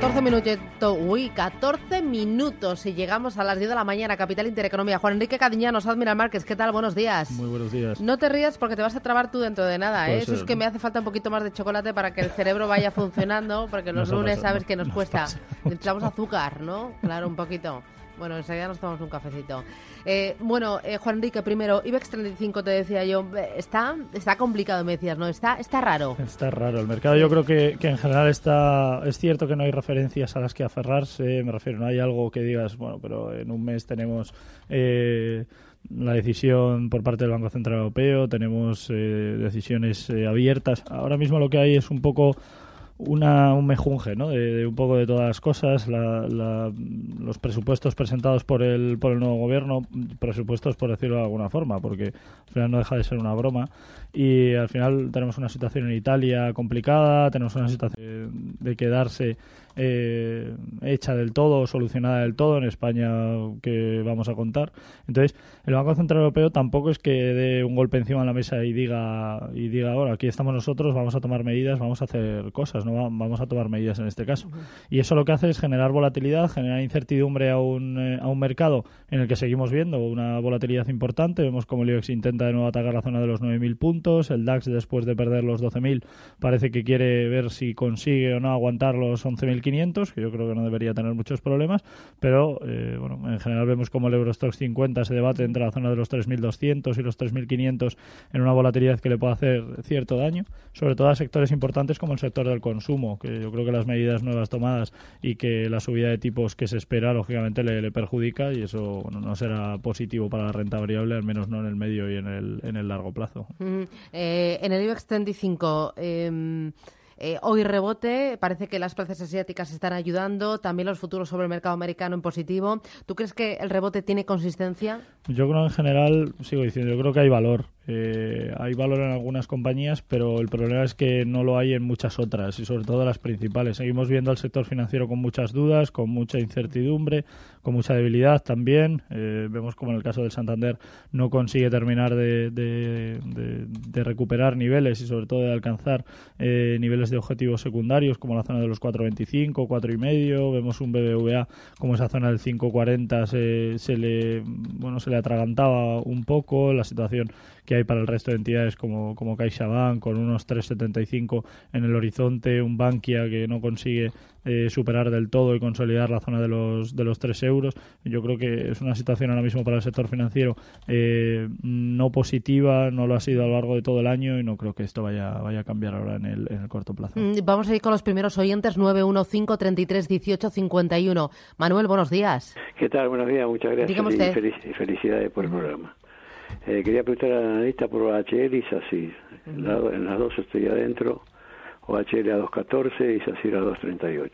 14 minutos, uy, 14 minutos y llegamos a las 10 de la mañana, Capital Intereconomía. Juan Enrique Cadiñanos, Admiral Márquez, ¿qué tal? Buenos días. Muy buenos días. No te rías porque te vas a trabar tú dentro de nada, ¿eh? Eso es que me hace falta un poquito más de chocolate para que el cerebro vaya funcionando, porque los lunes sabes que nos, cuesta. Necesitamos azúcar, ¿no? Claro, un poquito. Bueno, enseguida nos tomamos un cafecito. Eh, bueno, eh, Juan Enrique, primero, IBEX 35 te decía yo, eh, está, está complicado, me decías, ¿no? Está, está raro. Está raro. El mercado yo creo que, que en general está... Es cierto que no hay referencias a las que aferrarse, me refiero, no hay algo que digas, bueno, pero en un mes tenemos... la decisión por parte del Banco Central Europeo, tenemos decisiones abiertas. Ahora mismo lo que hay es un poco una, un mejunje ¿no? de, un poco de todas las cosas, los presupuestos presentados por el, por el nuevo gobierno, presupuestos por decirlo de alguna forma, porque al final no deja de ser una broma, y al final tenemos una situación en Italia complicada, tenemos una situación de quedarse eh, hecha del todo, solucionada del todo en España que vamos a contar. Entonces, el Banco Central Europeo tampoco es que dé un golpe encima de la mesa y diga, y diga, ahora aquí estamos nosotros, vamos a tomar medidas, vamos a hacer cosas, no vamos a tomar medidas en este caso. Y eso lo que hace es generar volatilidad, generar incertidumbre a un, eh, a un mercado en el que seguimos viendo una volatilidad importante. Vemos como el IBEX intenta de nuevo atacar la zona de los 9.000 puntos. El DAX, después de perder los 12.000, parece que quiere ver si consigue o no aguantar los 11.500, que yo creo que no debería tener muchos problemas. Pero, eh, bueno, en general vemos como el Eurostox 50 se debate entre la zona de los 3.200 y los 3.500 en una volatilidad que le puede hacer cierto daño, sobre todo a sectores importantes como el sector del consumo, que yo creo que las medidas nuevas tomadas y que la subida de tipos que se espera, lógicamente, le, perjudica y eso no será positivo para la renta variable, al menos no en el medio y en el, en el largo plazo. Eh, en el IBEX 35, eh, eh, hoy rebote, parece que las plazas asiáticas están ayudando, también los futuros sobre el mercado americano en positivo. ¿Tú crees que el rebote tiene consistencia? Yo creo en general, sigo diciendo, yo creo que hay valor. Eh, hay valor en algunas compañías, pero el problema es que no lo hay en muchas otras y sobre todo las principales. Seguimos viendo al sector financiero con muchas dudas, con mucha incertidumbre, con mucha debilidad también. Eh, vemos como en el caso del Santander no consigue terminar de, recuperar niveles y sobre todo de alcanzar niveles de objetivos secundarios como la zona de los 4.25, 4.5, vemos un BBVA como esa zona del 5.40 se, se le bueno se le atragantaba un poco, la situación que hay para el resto de entidades como, como CaixaBank con unos 3,75 en el horizonte, un Bankia que no consigue eh, superar del todo y consolidar la zona de los, de los 3 euros. Yo creo que es una situación ahora mismo para el sector financiero eh, no positiva, no lo ha sido a lo largo de todo el año y no creo que esto vaya, vaya a cambiar ahora en el, en el corto plazo. Mm, vamos a ir con los primeros oyentes, 915 33 18 51. Manuel, buenos días. ¿Qué tal? Buenos días, muchas gracias y, felicidades por el programa. Eh, quería preguntar al analista por HL y SACIR. en las dos estoy adentro, OHL a 2.14 y SACIR a 2.38.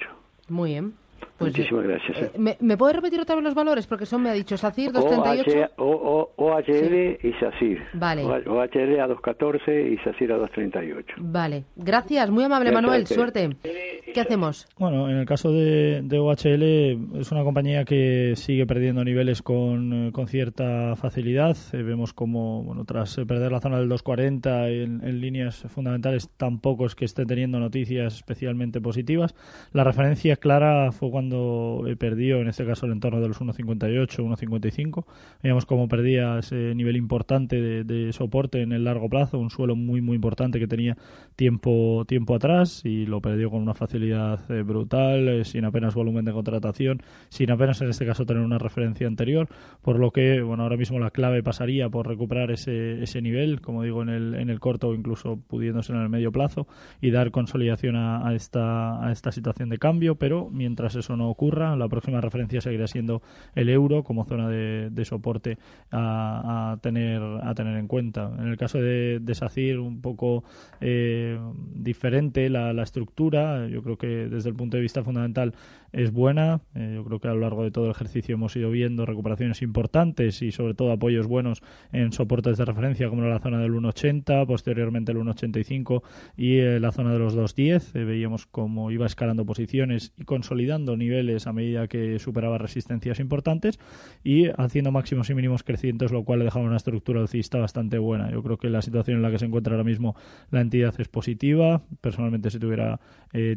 Muy bien. Pues, Muchísimas gracias. Eh, ¿me, ¿me, puede repetir otra vez los valores? Porque son, me ha dicho, SACIR 238. O, OHL y SACIR. Vale. OHL a 214 y SACIR a 238. Vale. Gracias, muy amable Manuel, suerte. ¿Qué hacemos? Bueno, en el caso de, de, OHL es una compañía que sigue perdiendo niveles con, con cierta facilidad. Eh, vemos como, bueno, tras perder la zona del 240 en, en líneas fundamentales, tampoco es que esté teniendo noticias especialmente positivas. La referencia clara fue cuando cuando perdió, en este caso, el entorno de los 1,58, 1,55. Veíamos cómo perdía ese nivel importante de, soporte en el largo plazo, un suelo muy, muy importante que tenía tiempo, tiempo atrás y lo perdió con una facilidad eh, brutal, eh, sin apenas volumen de contratación, sin apenas, en este caso, tener una referencia anterior. Por lo que, bueno, ahora mismo la clave pasaría por recuperar ese, ese nivel, como digo, en el, en el corto o incluso pudiéndose en el medio plazo y dar consolidación a esta, a esta situación de cambio, pero mientras eso no ocurra, la próxima referencia seguirá siendo el euro como zona de, soporte a, tener a tener en cuenta. En el caso de, de SACIR, un poco eh, diferente la, estructura. Yo creo creo que desde el punto de vista fundamental es buena. Eh, yo creo que a lo largo de todo el ejercicio hemos ido viendo recuperaciones importantes y sobre todo apoyos buenos en soportes de referencia como la zona del 1.80, posteriormente el 1.85 y eh, la zona de los 2.10. Eh, veíamos cómo iba escalando posiciones y consolidando niveles a medida que superaba resistencias importantes y haciendo máximos y mínimos crecientes, lo cual le dejaba una estructura alcista bastante buena. Yo creo que la situación en la que se encuentra ahora mismo la entidad es positiva. Personalmente, si tuviera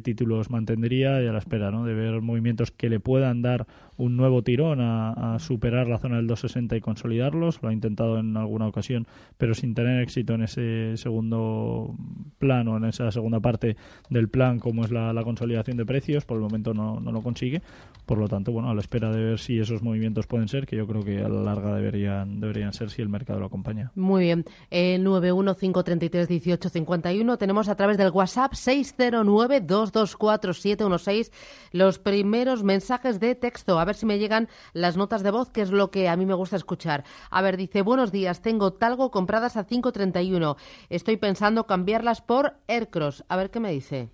títulos, mantendría y a la espera ¿no? de ver movimientos que le puedan dar un nuevo tirón a, superar la zona del 260 y consolidarlos. Lo ha intentado en alguna ocasión, pero sin tener éxito en ese segundo plano, en esa segunda parte del plan, como es la, consolidación de precios. Por el momento no, no, lo consigue. Por lo tanto, bueno, a la espera de ver si esos movimientos pueden ser, que yo creo que a la larga deberían, deberían ser si el mercado lo acompaña. Muy bien. Eh, 915331851 tenemos a través del WhatsApp 609224716 los primeros mensajes de texto. A ver si me llegan las notas de voz, que es lo que a mí me gusta escuchar. A ver, dice, buenos días, tengo Talgo compradas a 5.31. Estoy pensando cambiarlas por Aircross. A ver qué me dice.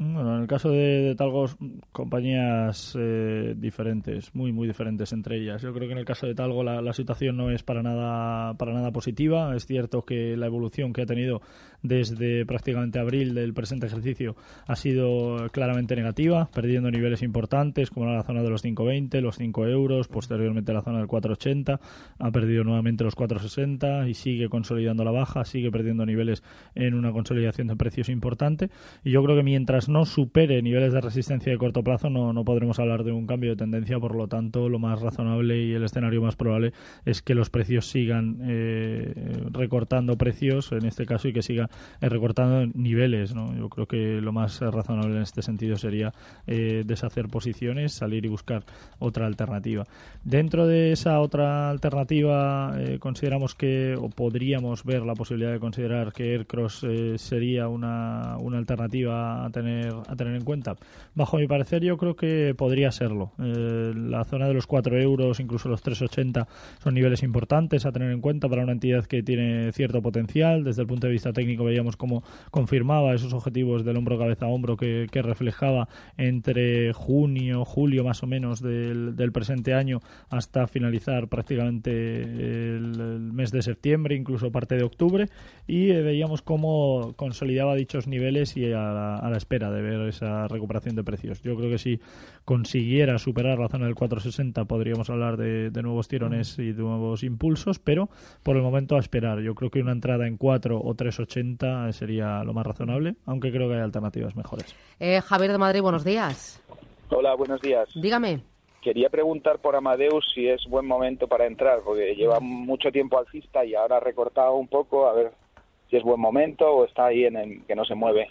Bueno, en el caso de, Talgo, compañías eh, diferentes, muy, muy diferentes entre ellas. Yo creo que en el caso de Talgo la, la, situación no es para nada, para nada positiva. Es cierto que la evolución que ha tenido desde prácticamente abril del presente ejercicio ha sido claramente negativa, perdiendo niveles importantes como la zona de los 5,20, los 5 euros, posteriormente la zona del 4,80, ha perdido nuevamente los 4,60 y sigue consolidando la baja, sigue perdiendo niveles en una consolidación de precios importante. Y yo creo que mientras no supere niveles de resistencia de corto plazo, no, no podremos hablar de un cambio de tendencia. Por lo tanto, lo más razonable y el escenario más probable es que los precios sigan eh, recortando precios, en este caso, y que siga eh, recortando niveles. ¿no? Yo creo que lo más razonable en este sentido sería eh, deshacer posiciones, salir y buscar otra alternativa. Dentro de esa otra alternativa, consideramos que, o podríamos ver la posibilidad de considerar que Aircross sería una, una alternativa a tener a tener en cuenta. Bajo mi parecer, yo creo que podría serlo. Eh, la zona de los 4 euros, incluso los 3,80, son niveles importantes a tener en cuenta para una entidad que tiene cierto potencial. Desde el punto de vista técnico, veíamos cómo confirmaba esos objetivos del hombro cabeza a hombro que, reflejaba entre junio, julio más o menos del, presente año hasta finalizar prácticamente el, mes de septiembre, incluso parte de octubre. Y eh, veíamos cómo consolidaba dichos niveles y a la espera de ver esa recuperación de precios. Yo creo que si consiguiera superar la zona del 460 podríamos hablar de, nuevos tirones y de nuevos impulsos, pero por el momento a esperar. Yo creo que una entrada en 4 o 380 sería lo más razonable, aunque creo que hay alternativas mejores. Eh, Javier de Madrid, buenos días. Hola, buenos días. Dígame. Quería preguntar por Amadeus si es buen momento para entrar, porque lleva mucho tiempo alcista y ahora ha recortado un poco, a ver si es buen momento o está ahí en el que no se mueve.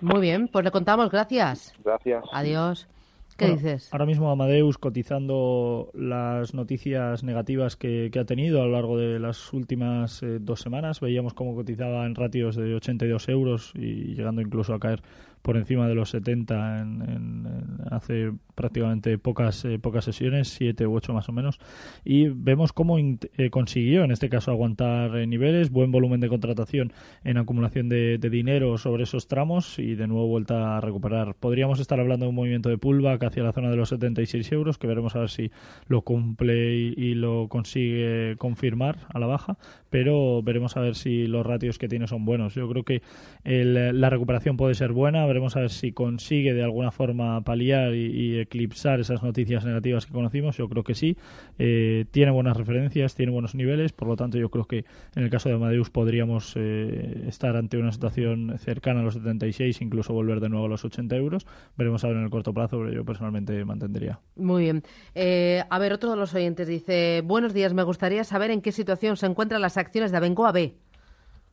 Muy bien, pues le contamos, gracias. Gracias. Adiós. ¿Qué dices? Ahora mismo Amadeus cotizando las noticias negativas que, ha tenido a lo largo de las últimas eh, dos semanas. Veíamos cómo cotizaba en ratios de 82 euros y llegando incluso a caer por encima de los 70 en, hace prácticamente pocas eh, pocas sesiones, siete u ocho más o menos, y vemos cómo eh, consiguió en este caso aguantar eh, niveles, buen volumen de contratación en acumulación de, dinero sobre esos tramos y de nuevo vuelta a recuperar. Podríamos estar hablando de un movimiento de pullback hacia la zona de los 76 euros, que veremos a ver si lo cumple y, lo consigue confirmar a la baja, pero veremos a ver si los ratios que tiene son buenos. Yo creo que la recuperación puede ser buena, veremos a ver si consigue de alguna forma paliar y, eclipsar esas noticias negativas que conocimos. Yo creo que sí. Eh, tiene buenas referencias, tiene buenos niveles, por lo tanto yo creo que en el caso de Amadeus podríamos eh, estar ante una situación cercana a los 76, incluso volver de nuevo a los 80 euros. Veremos a ver en el corto plazo, pero yo personalmente mantendría. Muy bien. Eh, a ver, otro de los oyentes dice, buenos días, me gustaría saber en qué situación se encuentran las acciones de Abengoa B.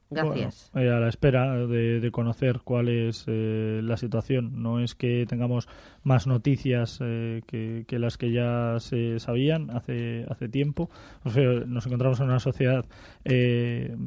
Gracias. Eh, a la espera de, conocer cuál es eh, la situación. No es que tengamos más noticias eh, que, las que ya se sabían hace, hace tiempo. nos encontramos en una sociedad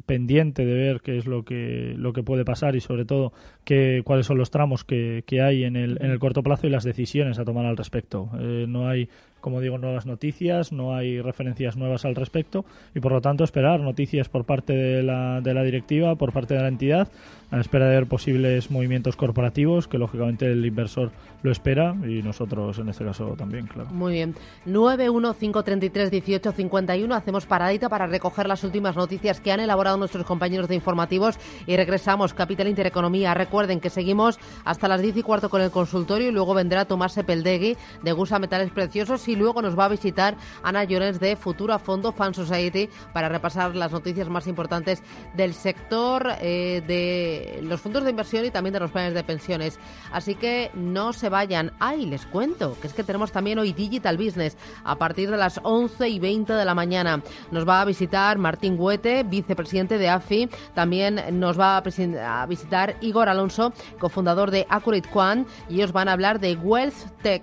pendiente de ver qué es lo que, lo que puede pasar y sobre todo qué, cuáles son los tramos que, que hay en el, en el corto plazo y las decisiones a tomar al respecto. no hay como digo, nuevas noticias, no hay referencias nuevas al respecto y por lo tanto esperar noticias por parte de la, de la directiva activa por parte de la entidad a la espera de ver posibles movimientos corporativos que lógicamente el inversor lo espera y nosotros en este caso también, claro. Muy bien. 915331851 hacemos paradita para recoger las últimas noticias que han elaborado nuestros compañeros de informativos y regresamos Capital Intereconomía. Recuerden que seguimos hasta las 10 y cuarto con el consultorio y luego vendrá Tomás Sepeldegui de Gusa Metales Preciosos y luego nos va a visitar Ana Llorens de Futura Fondo Fan Society para repasar las noticias más importantes del sector eh, de los fondos de inversión y también de los planes de pensiones. Así que no se vayan. Ay, les cuento que es que tenemos también hoy Digital Business a partir de las 11 y 20 de la mañana. Nos va a visitar Martín Huete, vicepresidente de AFI. También nos va a, visitar Igor Alonso, cofundador de Accurate Quant, y ellos van a hablar de Wealth Tech.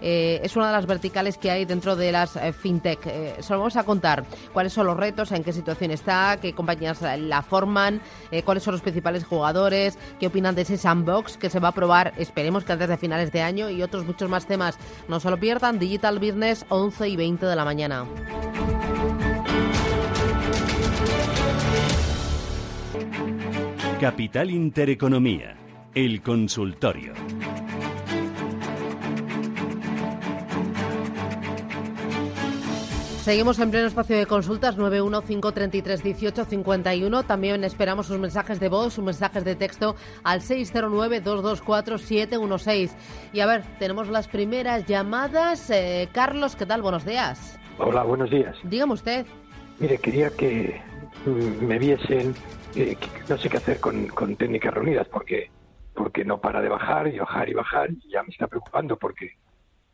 Eh, es una de las verticales que hay dentro de las eh, fintech. Eh, solo vamos a contar cuáles son los retos, en qué situación está, qué compañías la forman, cuáles son los principales jugadores, qué opinan de ese sandbox que se va a probar, esperemos que antes de finales de año y otros muchos más temas. No se lo pierdan, Digital Business 11 y 20 de la mañana. Capital Intereconomía, el consultorio. Seguimos en pleno espacio de consultas 915331851. También esperamos sus mensajes de voz, sus mensajes de texto al 609224716. Y a ver, tenemos las primeras llamadas. Eh, Carlos, ¿qué tal? Buenos días. Hola, buenos días. Dígame usted. Mire, quería que mm, me viesen, eh, no sé qué hacer con, técnicas reunidas, porque porque no para de bajar y bajar y bajar y ya me está preocupando porque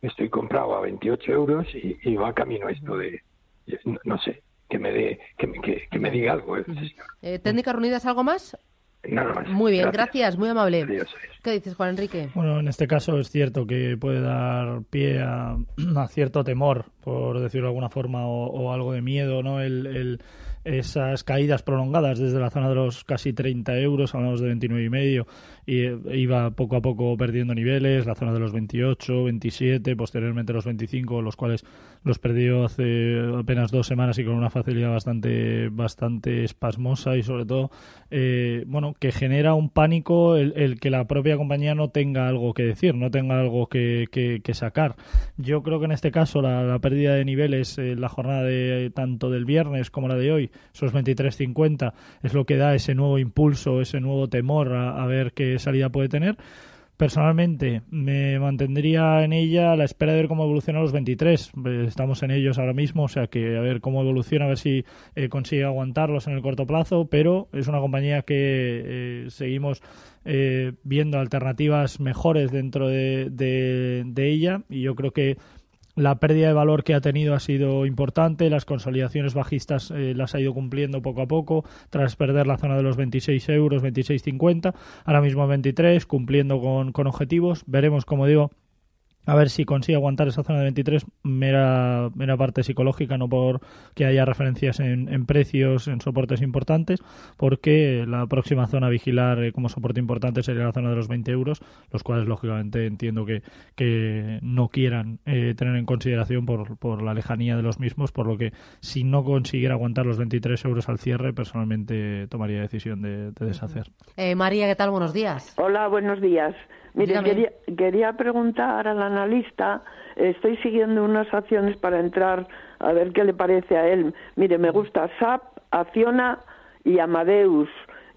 estoy comprado a 28 euros y, va camino esto de, no, sé, que me dé, que, que, me diga algo. Eh, ¿Técnica reunidas algo más? Nada más. Muy bien, gracias, muy amable. ¿Qué dices, Juan Enrique? Bueno, en este caso es cierto que puede dar pie a, cierto temor, por decirlo de alguna forma, o, algo de miedo, ¿no? el esas caídas prolongadas desde la zona de los casi 30 euros, hablamos de 29 y medio, y eh, iba poco a poco perdiendo niveles, la zona de los 28, 27, posteriormente los 25, los cuales los perdió hace apenas dos semanas y con una facilidad bastante, bastante espasmosa y sobre todo, eh, bueno, que genera un pánico el, que la propia compañía no tenga algo que decir, no tenga algo que, que, sacar. Yo creo que en este caso la, pérdida de niveles, en la jornada de tanto del viernes como la de hoy, esos 23.50 es lo que da ese nuevo impulso, ese nuevo temor a, ver qué salida puede tener. Personalmente me mantendría en ella a la espera de ver cómo evoluciona los 23. Estamos en ellos ahora mismo, o sea que a ver cómo evoluciona, a ver si eh, consigue aguantarlos en el corto plazo, pero es una compañía que eh, seguimos eh, viendo alternativas mejores dentro de, de ella y yo creo que la pérdida de valor que ha tenido ha sido importante, las consolidaciones bajistas eh, las ha ido cumpliendo poco a poco, tras perder la zona de los 26 euros, 26,50, ahora mismo 23, cumpliendo con, con objetivos. Veremos, como digo, a ver si consigue aguantar esa zona de 23, mera, mera parte psicológica, no por que haya referencias en, precios, en soportes importantes, porque la próxima zona a vigilar eh, como soporte importante sería la zona de los 20 euros, los cuales lógicamente entiendo que, que no quieran eh, tener en consideración por, por la lejanía de los mismos, por lo que si no consiguiera aguantar los 23 euros al cierre, personalmente tomaría decisión de, deshacer. Eh, María, ¿qué tal? Buenos días. Hola, buenos días. Mire, quería, quería, preguntar al analista, estoy siguiendo unas acciones para entrar a ver qué le parece a él. Mire, me gusta SAP, Acciona y Amadeus.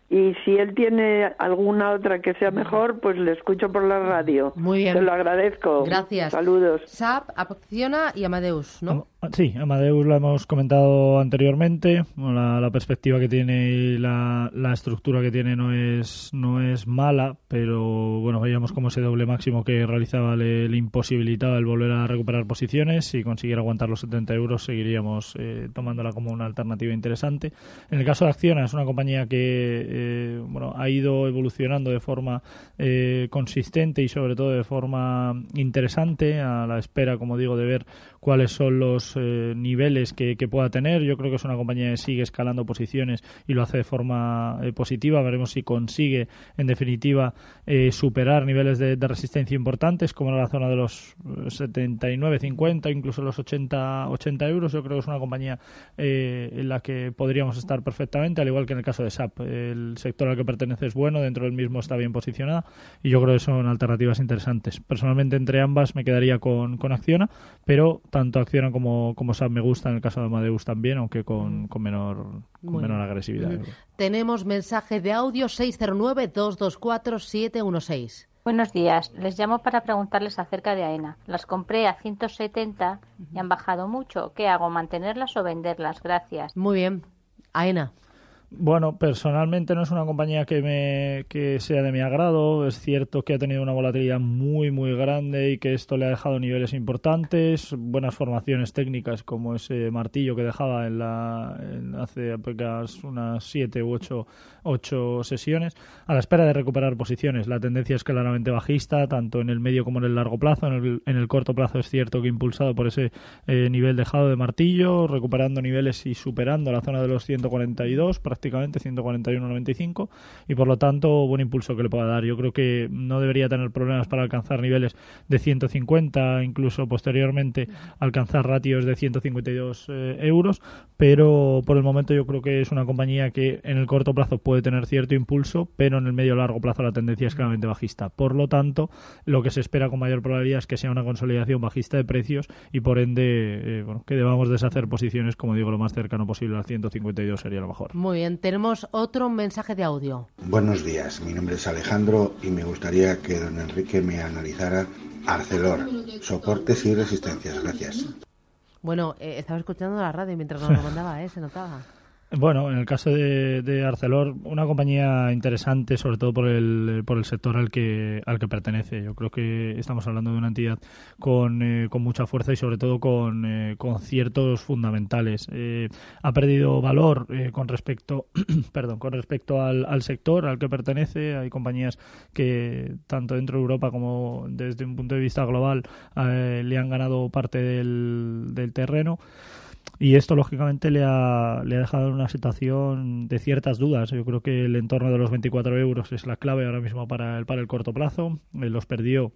Y si él tiene alguna otra que sea mejor, pues le escucho por la radio. Muy bien. Se lo agradezco. Gracias. Saludos. SAP, Acciona y Amadeus, ¿no? Sí, Amadeus lo hemos comentado anteriormente. La, perspectiva que tiene y la, estructura que tiene no es, no es mala, pero bueno, veíamos cómo ese doble máximo que realizaba le, imposibilitaba el volver a recuperar posiciones. Si consiguiera aguantar los 70 euros, seguiríamos eh, tomándola como una alternativa interesante. En el caso de Acciona, es una compañía que eh, bueno, ha ido evolucionando de forma eh, consistente y sobre todo de forma interesante, a la espera, como digo, de ver cuáles son los eh, niveles que, pueda tener. Yo creo que es una compañía que sigue escalando posiciones y lo hace de forma eh, positiva. Veremos si consigue, en definitiva, eh, superar niveles de, resistencia importantes, como en la zona de los 79, 50, incluso los 80, 80 euros. Yo creo que es una compañía en la que podríamos estar perfectamente, al igual que en el caso de SAP. El sector al que pertenece es bueno, dentro del mismo está bien posicionada y yo creo que son alternativas interesantes. Personalmente, entre ambas me quedaría con, con Acciona, pero tanto Acciona como, como me gusta, en el caso de Amadeus también, aunque con, con menor, con menor agresividad. Tenemos mensaje de audio 609-224-716. Buenos días. Les llamo para preguntarles acerca de AENA. Las compré a 170 y han bajado mucho. ¿Qué hago? ¿Mantenerlas o venderlas? Gracias. Muy bien. AENA. Bueno, personalmente no es una compañía que, me, que sea de mi agrado. Es cierto que ha tenido una volatilidad muy, muy grande y que esto le ha dejado niveles importantes. Buenas formaciones técnicas, como ese martillo que dejaba en la, hace apenas unas siete u ocho, ocho sesiones. A la espera de recuperar posiciones. La tendencia es claramente bajista, tanto en el medio como en el largo plazo. En el, en el corto plazo es cierto que impulsado por ese eh, nivel dejado de martillo, recuperando niveles y superando la zona de los 142 prácticamente, 141.95, y por lo tanto, buen impulso que le pueda dar. Yo creo que no debería tener problemas para alcanzar niveles de 150, incluso posteriormente alcanzar ratios de 152 eh, euros, pero por el momento yo creo que es una compañía que en el corto plazo puede tener cierto impulso, pero en el medio largo plazo la tendencia es claramente bajista. Por lo tanto, lo que se espera con mayor probabilidad es que sea una consolidación bajista de precios y por ende eh, bueno, que debamos deshacer posiciones, como digo, lo más cercano posible al 152 sería lo mejor. Muy bien tenemos otro mensaje de audio. Buenos días, mi nombre es Alejandro y me gustaría que don Enrique me analizara Arcelor, soportes y resistencias. Gracias. Bueno, eh, estaba escuchando la radio mientras nos lo mandaba, ¿eh? se notaba. Bueno, en el caso de, de, Arcelor, una compañía interesante, sobre todo por el, por el sector al que, al que pertenece. Yo creo que estamos hablando de una entidad con, eh, con mucha fuerza y sobre todo con, eh, con ciertos fundamentales. Eh, ha perdido valor con respecto, perdón, con respecto al, al sector al que pertenece. Hay compañías que tanto dentro de Europa como desde un punto de vista global le han ganado parte del, del terreno. Y esto, lógicamente, le ha, le ha dejado en una situación de ciertas dudas. Yo creo que el entorno de los 24 euros es la clave ahora mismo para el, para el corto plazo. los perdió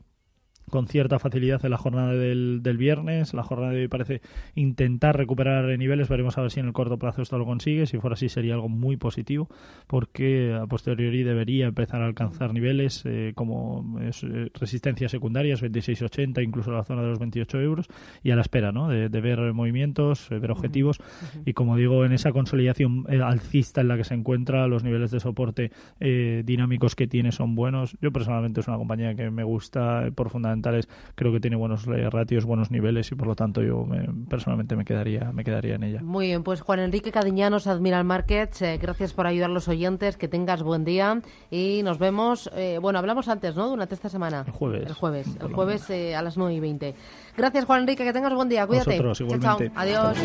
con cierta facilidad en la jornada del, del, viernes. La jornada de hoy parece intentar recuperar niveles. Veremos a ver si en el corto plazo esto lo consigue. Si fuera así sería algo muy positivo porque a posteriori debería empezar a alcanzar niveles eh, como es, eh, resistencias secundarias, 26,80, incluso la zona de los 28 euros y a la espera ¿no? de, ver movimientos, eh, ver objetivos y como digo, en esa consolidación alcista en la que se encuentra, los niveles de soporte dinámicos que tiene son buenos. Yo personalmente es una compañía que me gusta profundamente creo que tiene buenos eh, ratios, buenos niveles y por lo tanto yo personalmente me quedaría, me quedaría en ella. Muy bien, pues Juan Enrique Cadiñanos, Admiral Markets, eh, gracias por ayudar a los oyentes, que tengas buen día y nos vemos, eh, bueno, hablamos antes, ¿no? Durante esta semana. El jueves. El jueves, el jueves a las 9 y 20. Gracias Juan Enrique, que tengas buen día, cuídate. Vosotros, igualmente. Chao, Adiós.